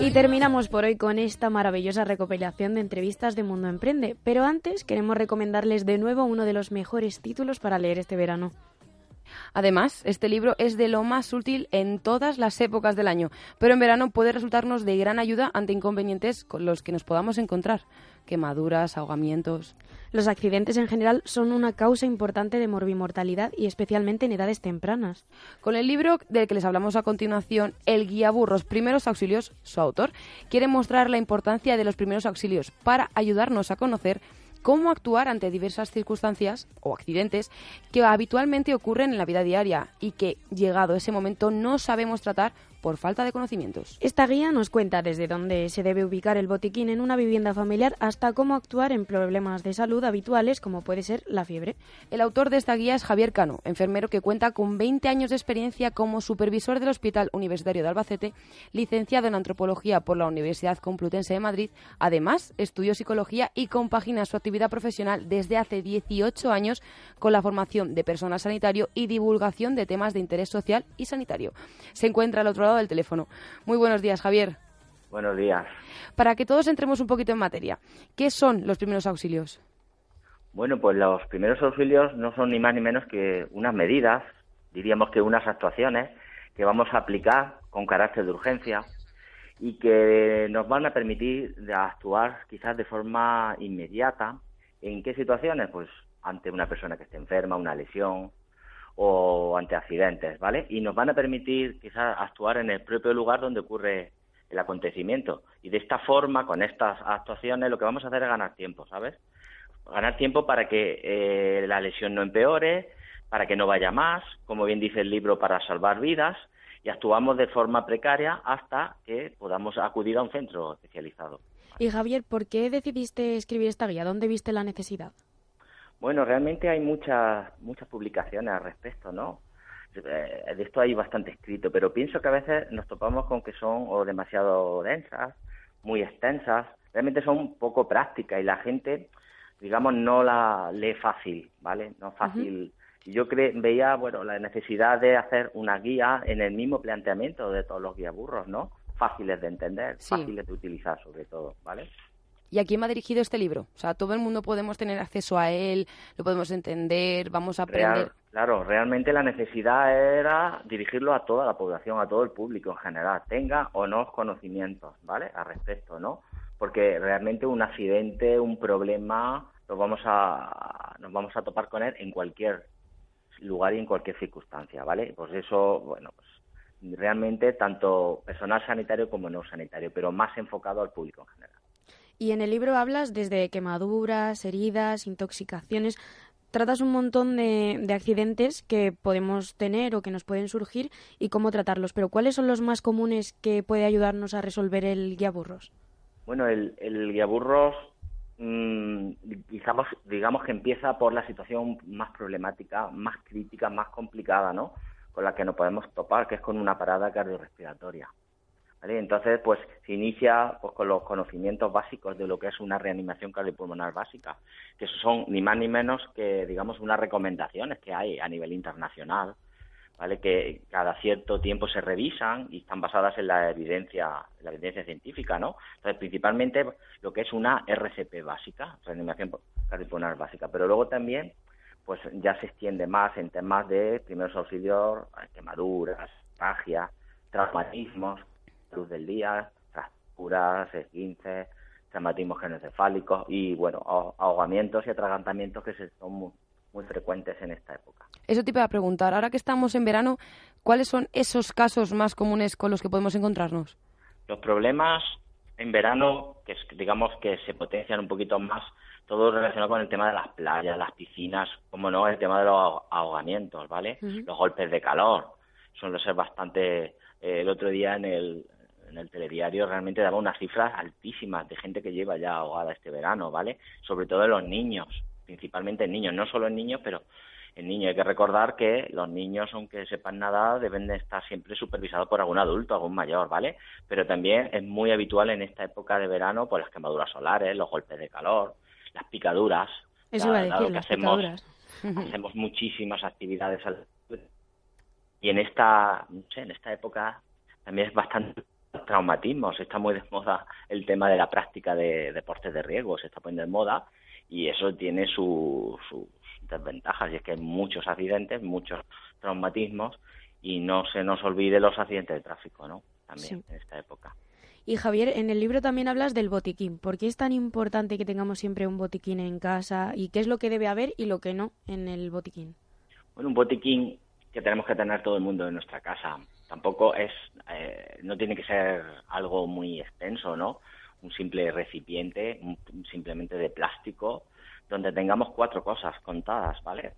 Y terminamos por hoy con esta maravillosa recopilación de entrevistas de Mundo Emprende. Pero antes queremos recomendarles de nuevo uno de los mejores títulos para leer este verano. Además, este libro es de lo más útil en todas las épocas del año, pero en verano puede resultarnos de gran ayuda ante inconvenientes con los que nos podamos encontrar, quemaduras, ahogamientos. Los accidentes en general son una causa importante de morbimortalidad y especialmente en edades tempranas. Con el libro del que les hablamos a continuación, El Guía Burros Primeros Auxilios, su autor quiere mostrar la importancia de los primeros auxilios para ayudarnos a conocer cómo actuar ante diversas circunstancias o accidentes que habitualmente ocurren en la vida diaria y que, llegado ese momento, no sabemos tratar por falta de conocimientos. Esta guía nos cuenta desde dónde se debe ubicar el botiquín en una vivienda familiar hasta cómo actuar en problemas de salud habituales como puede ser la fiebre. El autor de esta guía es Javier Cano, enfermero que cuenta con 20 años de experiencia como supervisor del Hospital Universitario de Albacete, licenciado en antropología por la Universidad Complutense de Madrid. Además, estudió psicología y compagina su actividad profesional desde hace 18 años con la formación de personal sanitario y divulgación de temas de interés social y sanitario. Se encuentra al otro lado del teléfono. Muy buenos días, Javier. Buenos días. Para que todos entremos un poquito en materia, ¿qué son los primeros auxilios? Bueno, pues los primeros auxilios no son ni más ni menos que unas medidas, diríamos que unas actuaciones que vamos a aplicar con carácter de urgencia y que nos van a permitir actuar quizás de forma inmediata. ¿En qué situaciones? Pues ante una persona que esté enferma, una lesión, o ante accidentes, ¿vale? Y nos van a permitir quizás actuar en el propio lugar donde ocurre el acontecimiento. Y de esta forma, con estas actuaciones, lo que vamos a hacer es ganar tiempo, ¿sabes? Ganar tiempo para que eh, la lesión no empeore, para que no vaya más, como bien dice el libro, para salvar vidas, y actuamos de forma precaria hasta que podamos acudir a un centro especializado. Y Javier, ¿por qué decidiste escribir esta guía? ¿Dónde viste la necesidad? Bueno, realmente hay muchas muchas publicaciones al respecto, ¿no? Eh, de esto hay bastante escrito, pero pienso que a veces nos topamos con que son o demasiado densas, muy extensas, realmente son poco prácticas y la gente, digamos, no la lee fácil, ¿vale? No fácil. Y Yo cre veía, bueno, la necesidad de hacer una guía en el mismo planteamiento de todos los guías burros, ¿no? Fáciles de entender, fáciles de utilizar sobre todo, ¿vale? ¿Y a quién va dirigido este libro? O sea, todo el mundo podemos tener acceso a él, lo podemos entender, vamos a aprender. claro, realmente la necesidad era dirigirlo a toda la población, a todo el público en general, tenga o no conocimientos, ¿vale? Al respecto, ¿no? Porque realmente un accidente, un problema, nos vamos a, nos vamos a topar con él en cualquier lugar y en cualquier circunstancia, ¿vale? Pues eso, bueno, pues realmente tanto personal sanitario como no sanitario, pero más enfocado al público en general. Y en el libro hablas desde quemaduras, heridas, intoxicaciones. Tratas un montón de, accidentes que podemos tener o que nos pueden surgir y cómo tratarlos. Pero ¿cuáles son los más comunes que puede ayudarnos a resolver el guía burros? Bueno, el, el guía burros, digamos, digamos que empieza por la situación más problemática, más crítica, más complicada, ¿no? Con la que nos podemos topar, que es con una parada cardiorrespiratoria. Entonces, pues se inicia pues, con los conocimientos básicos de lo que es una reanimación cardiopulmonar básica, que son ni más ni menos que, digamos, unas recomendaciones que hay a nivel internacional, ¿vale? Que cada cierto tiempo se revisan y están basadas en la evidencia, la evidencia científica, ¿no? Entonces, principalmente lo que es una RCP básica, reanimación cardiopulmonar básica, pero luego también pues ya se extiende más en temas de primeros auxilios, quemaduras, magia, traumatismos, luz del día, fracturas, esguinces, traumatismos genocefálicos y, bueno, ahogamientos y atragantamientos que son muy, frecuentes en esta época. Eso te iba a preguntar. Ahora que estamos en verano, ¿cuáles son esos casos más comunes con los que podemos encontrarnos? Los problemas en verano, que digamos que se potencian un poquito más, todo relacionado con el tema de las playas, las piscinas, como no, el tema de los ahogamientos, ¿vale? Los golpes de calor, suele ser bastante... Eh, el otro día en el, en el telediario realmente daba unas cifras altísimas de gente que lleva ya ahogada este verano, ¿vale? Sobre todo los niños, principalmente en niños, no solo en niños, pero en niños. Hay que recordar que los niños, aunque sepan nada, deben de estar siempre supervisados por algún adulto, algún mayor, ¿vale? Pero también es muy habitual en esta época de verano, por las quemaduras solares, los golpes de calor, las picaduras. Eso a decir, las hacemos, hacemos muchísimas actividades y en esta, no sé, en esta época también es bastante traumatismos. Está muy de moda el tema de la práctica de deportes de riesgo, se está poniendo de moda y eso tiene sus desventajas y es que hay muchos accidentes, muchos traumatismos y no se nos olvide los accidentes de tráfico, ¿no? También en esta época. Y Javier, en el libro también hablas del botiquín. ¿Por qué es tan importante que tengamos siempre un botiquín en casa y qué es lo que debe haber y lo que no en el botiquín? Bueno, un botiquín que tenemos que tener todo el mundo en nuestra casa. Tampoco es, eh, no tiene que ser algo muy extenso, ¿no? Un simple recipiente, simplemente de plástico, donde tengamos cuatro cosas contadas, ¿vale?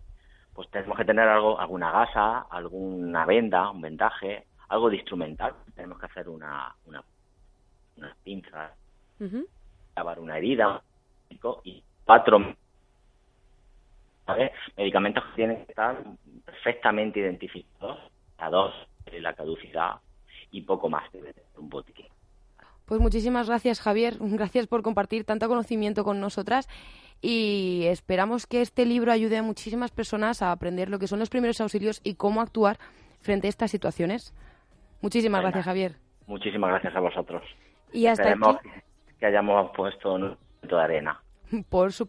Pues tenemos que tener algo, alguna gasa, alguna venda, un vendaje, algo de instrumental. Tenemos que hacer una, una unas pinzas, lavar una herida y cuatro medicamentos que tienen que estar perfectamente identificados, a dos la caducidad y poco más de un botiquín. Pues muchísimas gracias, Javier. Gracias por compartir tanto conocimiento con nosotras y esperamos que este libro ayude a muchísimas personas a aprender lo que son los primeros auxilios y cómo actuar frente a estas situaciones. Muchísimas gracias, Javier. Muchísimas gracias a vosotros. Y hasta Esperemos que hayamos puesto un de arena. Por supuesto.